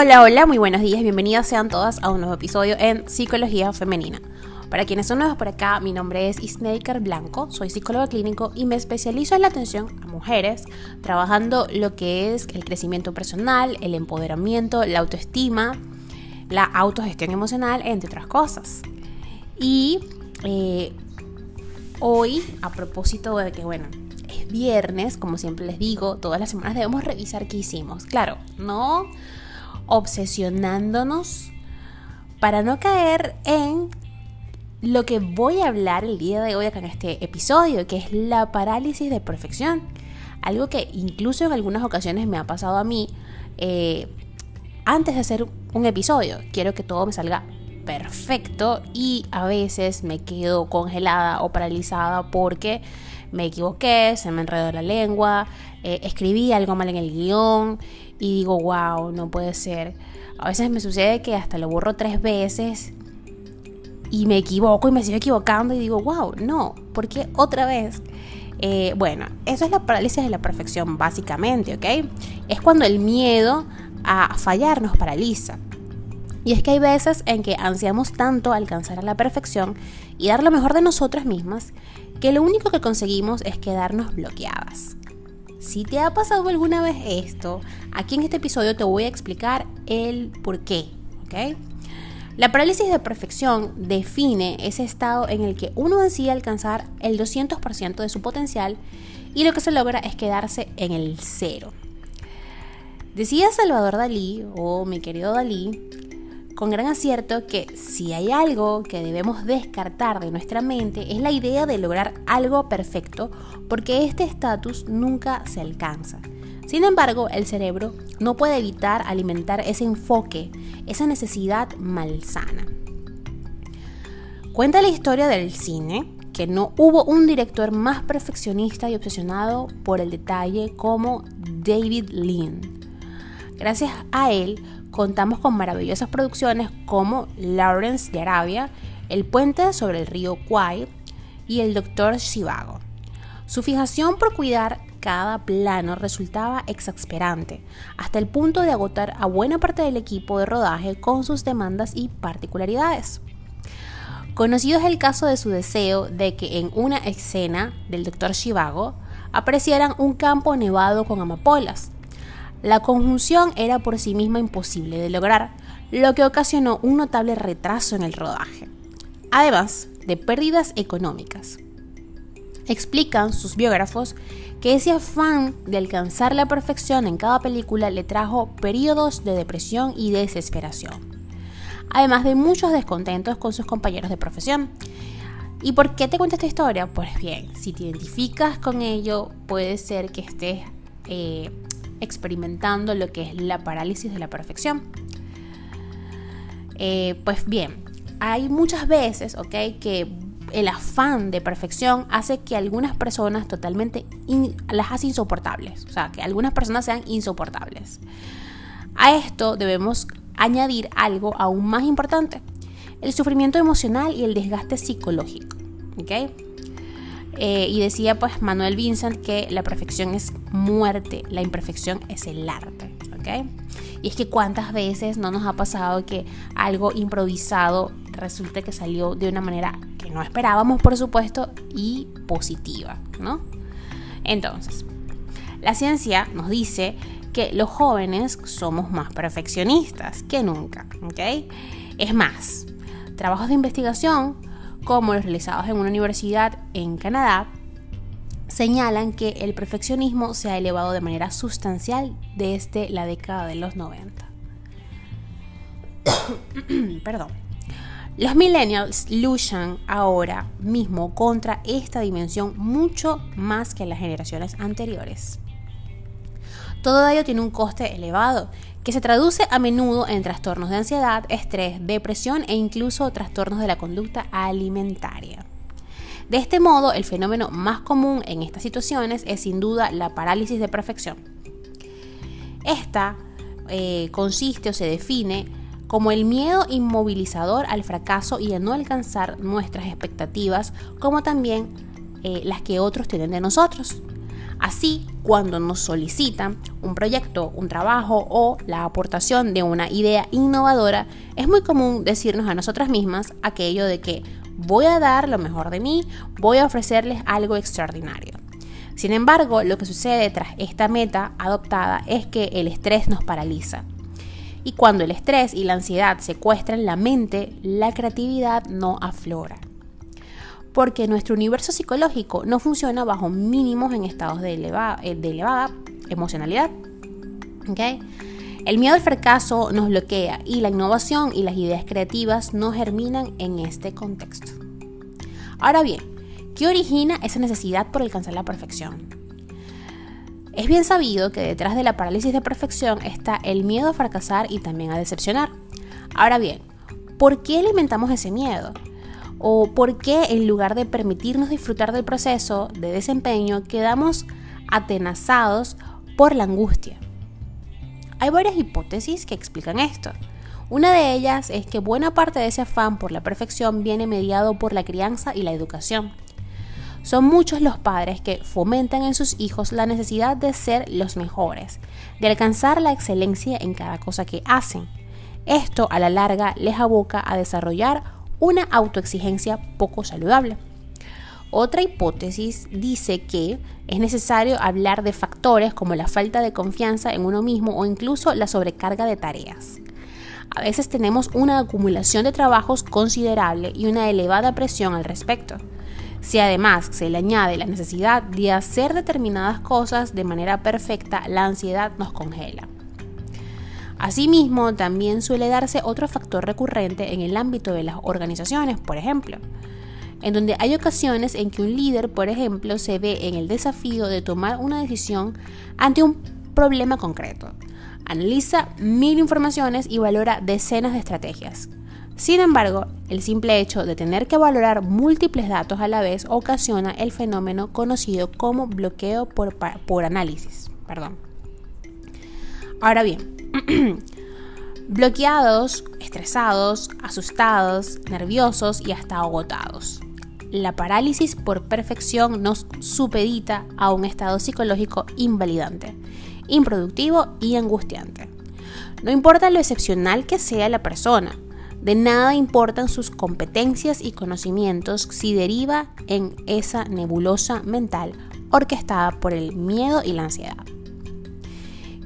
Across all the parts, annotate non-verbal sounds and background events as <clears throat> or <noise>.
Hola, hola, muy buenos días, bienvenidas sean todas a un nuevo episodio en Psicología Femenina. Para quienes son nuevos por acá, mi nombre es Isnaker Blanco, soy psicólogo clínico y me especializo en la atención a mujeres, trabajando lo que es el crecimiento personal, el empoderamiento, la autoestima, la autogestión emocional, entre otras cosas. Y eh, hoy, a propósito de que, bueno, es viernes, como siempre les digo, todas las semanas debemos revisar qué hicimos. Claro, no obsesionándonos para no caer en lo que voy a hablar el día de hoy acá en este episodio, que es la parálisis de perfección. Algo que incluso en algunas ocasiones me ha pasado a mí eh, antes de hacer un episodio. Quiero que todo me salga perfecto y a veces me quedo congelada o paralizada porque me equivoqué, se me enredó la lengua, eh, escribí algo mal en el guion y digo, wow, no puede ser. A veces me sucede que hasta lo borro tres veces y me equivoco y me sigo equivocando y digo, wow, no, ¿por qué otra vez? Eh, bueno, eso es la parálisis de la perfección básicamente, ¿ok? Es cuando el miedo a fallar nos paraliza. Y es que hay veces en que ansiamos tanto alcanzar a la perfección y dar lo mejor de nosotras mismas que lo único que conseguimos es quedarnos bloqueadas. Si te ha pasado alguna vez esto, aquí en este episodio te voy a explicar el por qué. La parálisis de perfección define ese estado en el que uno decide alcanzar el 200% de su potencial y lo que se logra es quedarse en el cero. Decía Salvador Dalí, o mi querido Dalí, con gran acierto que si hay algo que debemos descartar de nuestra mente es la idea de lograr algo perfecto porque este estatus nunca se alcanza. Sin embargo, el cerebro no puede evitar alimentar ese enfoque, esa necesidad malsana. Cuenta la historia del cine que no hubo un director más perfeccionista y obsesionado por el detalle como David Lean. Gracias a él, contamos con maravillosas producciones como Lawrence de Arabia, El puente sobre el río Kwai y El doctor Shivago. Su fijación por cuidar cada plano resultaba exasperante, hasta el punto de agotar a buena parte del equipo de rodaje con sus demandas y particularidades. Conocido es el caso de su deseo de que en una escena del Dr. Shivago aparecieran un campo nevado con amapolas, la conjunción era por sí misma imposible de lograr, lo que ocasionó un notable retraso en el rodaje, además de pérdidas económicas. Explican sus biógrafos que ese afán de alcanzar la perfección en cada película le trajo periodos de depresión y desesperación, además de muchos descontentos con sus compañeros de profesión. ¿Y por qué te cuento esta historia? Pues bien, si te identificas con ello, puede ser que estés eh, experimentando lo que es la parálisis de la perfección. Eh, pues bien, hay muchas veces, ¿ok? Que el afán de perfección hace que algunas personas totalmente las hace insoportables, o sea, que algunas personas sean insoportables. A esto debemos añadir algo aún más importante, el sufrimiento emocional y el desgaste psicológico, ¿ok? Eh, y decía pues Manuel Vincent que la perfección es muerte, la imperfección es el arte. ¿ok? Y es que cuántas veces no nos ha pasado que algo improvisado resulte que salió de una manera que no esperábamos, por supuesto, y positiva, ¿no? Entonces, la ciencia nos dice que los jóvenes somos más perfeccionistas que nunca, ¿ok? Es más, trabajos de investigación como los realizados en una universidad en Canadá, señalan que el perfeccionismo se ha elevado de manera sustancial desde la década de los 90. <coughs> Perdón. Los millennials luchan ahora mismo contra esta dimensión mucho más que las generaciones anteriores. Todo ello tiene un coste elevado que se traduce a menudo en trastornos de ansiedad, estrés, depresión e incluso trastornos de la conducta alimentaria. De este modo, el fenómeno más común en estas situaciones es sin duda la parálisis de perfección. Esta eh, consiste o se define como el miedo inmovilizador al fracaso y a no alcanzar nuestras expectativas, como también eh, las que otros tienen de nosotros. Así, cuando nos solicitan un proyecto, un trabajo o la aportación de una idea innovadora, es muy común decirnos a nosotras mismas aquello de que voy a dar lo mejor de mí, voy a ofrecerles algo extraordinario. Sin embargo, lo que sucede tras esta meta adoptada es que el estrés nos paraliza. Y cuando el estrés y la ansiedad secuestran la mente, la creatividad no aflora. Porque nuestro universo psicológico no funciona bajo mínimos en estados de elevada, eh, elevada emocionalidad. El miedo al fracaso nos bloquea y la innovación y las ideas creativas no germinan en este contexto. Ahora bien, ¿qué origina esa necesidad por alcanzar la perfección? Es bien sabido que detrás de la parálisis de perfección está el miedo a fracasar y también a decepcionar. Ahora bien, ¿por qué alimentamos ese miedo? ¿O por qué en lugar de permitirnos disfrutar del proceso de desempeño quedamos atenazados por la angustia. Hay varias hipótesis que explican esto. Una de ellas es que buena parte de ese afán por la perfección viene mediado por la crianza y la educación. Son muchos los padres que fomentan en sus hijos la necesidad de ser los mejores, de alcanzar la excelencia en cada cosa que hacen. Esto a la larga les aboca a desarrollar una autoexigencia poco saludable. Otra hipótesis dice que es necesario hablar de factores como la falta de confianza en uno mismo o incluso la sobrecarga de tareas. A veces tenemos una acumulación de trabajos considerable y una elevada presión al respecto. Si además se le añade la necesidad de hacer determinadas cosas de manera perfecta, la ansiedad nos congela. Asimismo, también suele darse otro factor recurrente en el ámbito de las organizaciones, por ejemplo en donde hay ocasiones en que un líder, por ejemplo, se ve en el desafío de tomar una decisión ante un problema concreto. Analiza mil informaciones y valora decenas de estrategias. Sin embargo, el simple hecho de tener que valorar múltiples datos a la vez ocasiona el fenómeno conocido como bloqueo por, por análisis. Perdón. Ahora bien, <clears throat> bloqueados, estresados, asustados, nerviosos y hasta agotados la parálisis por perfección nos supedita a un estado psicológico invalidante, improductivo y angustiante. No importa lo excepcional que sea la persona, de nada importan sus competencias y conocimientos si deriva en esa nebulosa mental orquestada por el miedo y la ansiedad.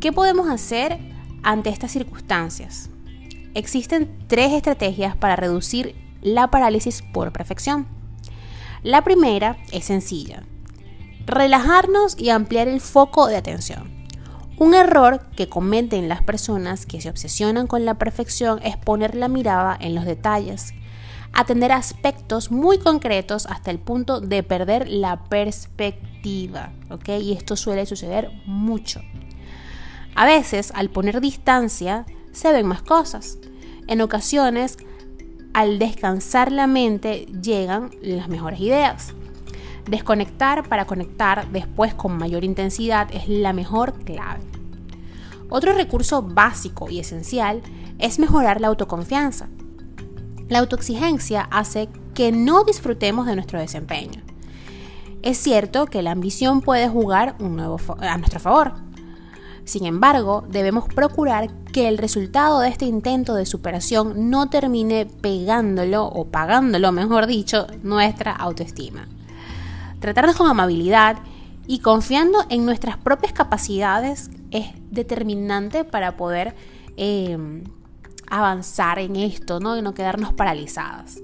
¿Qué podemos hacer ante estas circunstancias? Existen tres estrategias para reducir la parálisis por perfección. La primera es sencilla. Relajarnos y ampliar el foco de atención. Un error que cometen las personas que se obsesionan con la perfección es poner la mirada en los detalles, atender aspectos muy concretos hasta el punto de perder la perspectiva. Y esto suele suceder mucho. A veces, al poner distancia, se ven más cosas. En ocasiones, al descansar la mente llegan las mejores ideas. Desconectar para conectar después con mayor intensidad es la mejor clave. Otro recurso básico y esencial es mejorar la autoconfianza. La autoexigencia hace que no disfrutemos de nuestro desempeño. Es cierto que la ambición puede jugar a nuestro favor, sin embargo, debemos procurar que el resultado de este intento de superación no termine pegándolo o pagándolo, mejor dicho, nuestra autoestima. Tratarnos con amabilidad y confiando en nuestras propias capacidades es determinante para poder em, avanzar en esto ¿no? y no quedarnos paralizadas.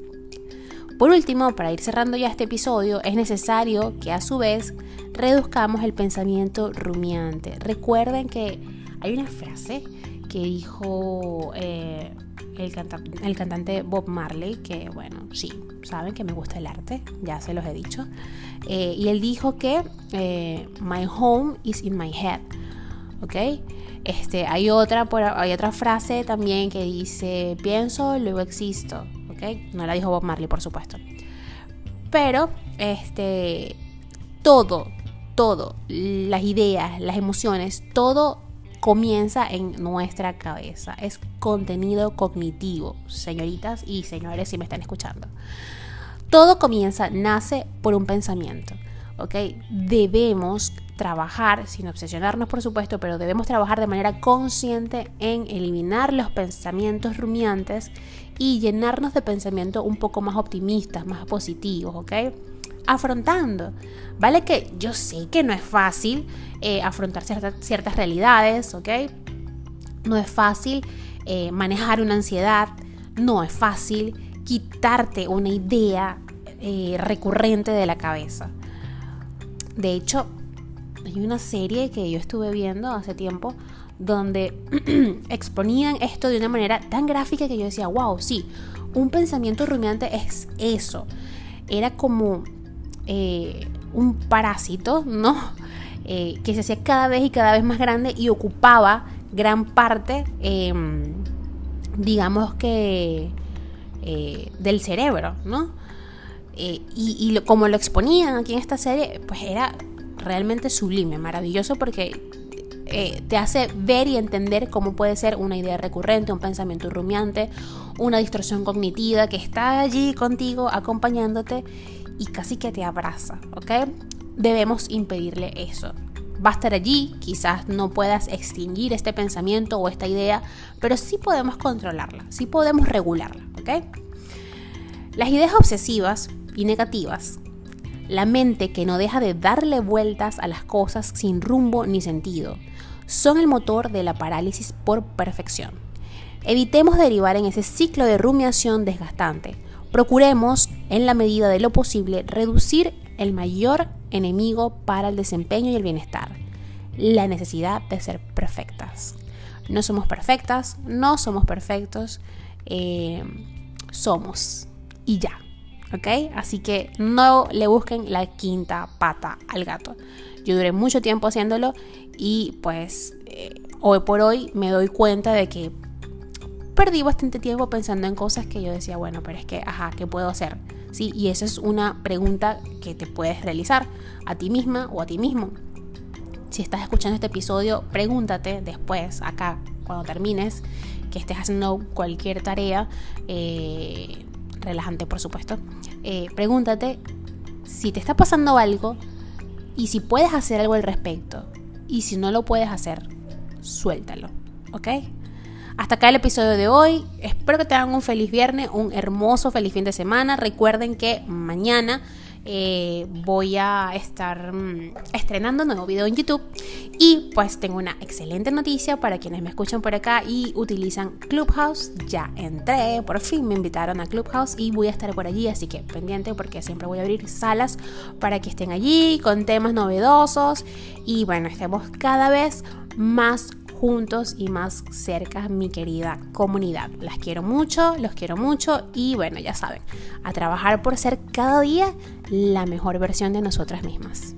Por último, para ir cerrando ya este episodio, es necesario que a su vez reduzcamos el pensamiento rumiante. Recuerden que hay una frase que dijo eh, el, cantante Bob Marley, que bueno, sí, saben que me gusta el arte, ya se los he dicho, eh, y él dijo que eh, My home is in my head, ¿ok? Este, hay, otra, hay otra frase también que dice, pienso, luego existo. No la dijo Bob Marley, por supuesto. Pero, este, todo, todo, las ideas, las emociones, todo comienza en nuestra cabeza. Es contenido cognitivo, señoritas y señores, si me están escuchando. Todo comienza, nace por un pensamiento. ¿Ok? Debemos trabajar, sin obsesionarnos por supuesto, pero debemos trabajar de manera consciente en eliminar los pensamientos rumiantes y llenarnos de pensamientos un poco más optimistas, más positivos, ¿ok? Afrontando, ¿vale? Que yo sé que no es fácil eh, afrontar ciertas realidades, ¿ok? No es fácil eh, manejar una ansiedad, no es fácil quitarte una idea eh, recurrente de la cabeza. De hecho, hay una serie que yo estuve viendo hace tiempo donde <clears throat> exponían esto de una manera tan gráfica que yo decía, wow, sí, un pensamiento rumiante es eso. Era como eh, un parásito, ¿no? <laughs> Eh, que se hacía cada vez y cada vez más grande y ocupaba gran parte, em, digamos que, eh, del cerebro, ¿no? Y, como lo exponían aquí en esta serie, pues era realmente sublime, maravilloso porque eh, te hace ver y entender cómo puede ser una idea recurrente, un pensamiento rumiante, una distorsión cognitiva que está allí contigo, acompañándote y casi que te abraza, ¿ok? Debemos impedirle eso. Va a estar allí, quizás no puedas extinguir este pensamiento o esta idea, pero sí podemos controlarla, sí podemos regularla, ¿ok? Las ideas obsesivas y negativas la mente que no deja de darle vueltas a las cosas sin rumbo ni sentido, son el motor de la parálisis por perfección. Evitemos derivar en ese ciclo de rumiación desgastante. Procuremos, en la medida de lo posible, reducir el mayor enemigo para el desempeño y el bienestar, la necesidad de ser perfectas. No somos perfectas, no somos perfectos, eh, somos y ya. ¿Ok? Así que no le busquen la quinta pata al gato. Yo duré mucho tiempo haciéndolo y pues eh, hoy por hoy me doy cuenta de que perdí bastante tiempo pensando en cosas que yo decía, bueno, pero es que, ajá, ¿qué puedo hacer? Sí, y esa es una pregunta que te puedes realizar a ti misma o a ti mismo. Si estás escuchando este episodio, pregúntate después, acá, cuando termines, que estés haciendo cualquier tarea, eh, relajante por supuesto, eh, pregúntate si te está pasando algo y si puedes hacer algo al respecto. Y si no lo puedes hacer, suéltalo, ¿ok? Hasta acá el episodio de hoy. Espero que tengan un feliz viernes, un hermoso feliz fin de semana. Recuerden que mañana eh, voy a estar mm, estrenando nuevo video en YouTube. Y pues tengo una excelente noticia para quienes me escuchan por acá y utilizan Clubhouse. Ya entré, por fin me invitaron a Clubhouse y voy a estar por allí, así que pendiente porque siempre voy a abrir salas para que estén allí con temas novedosos y bueno, estemos cada vez más juntos y más cerca mi querida comunidad. Las quiero mucho, los quiero mucho y bueno, ya saben, a trabajar por ser cada día la mejor versión de nosotras mismas.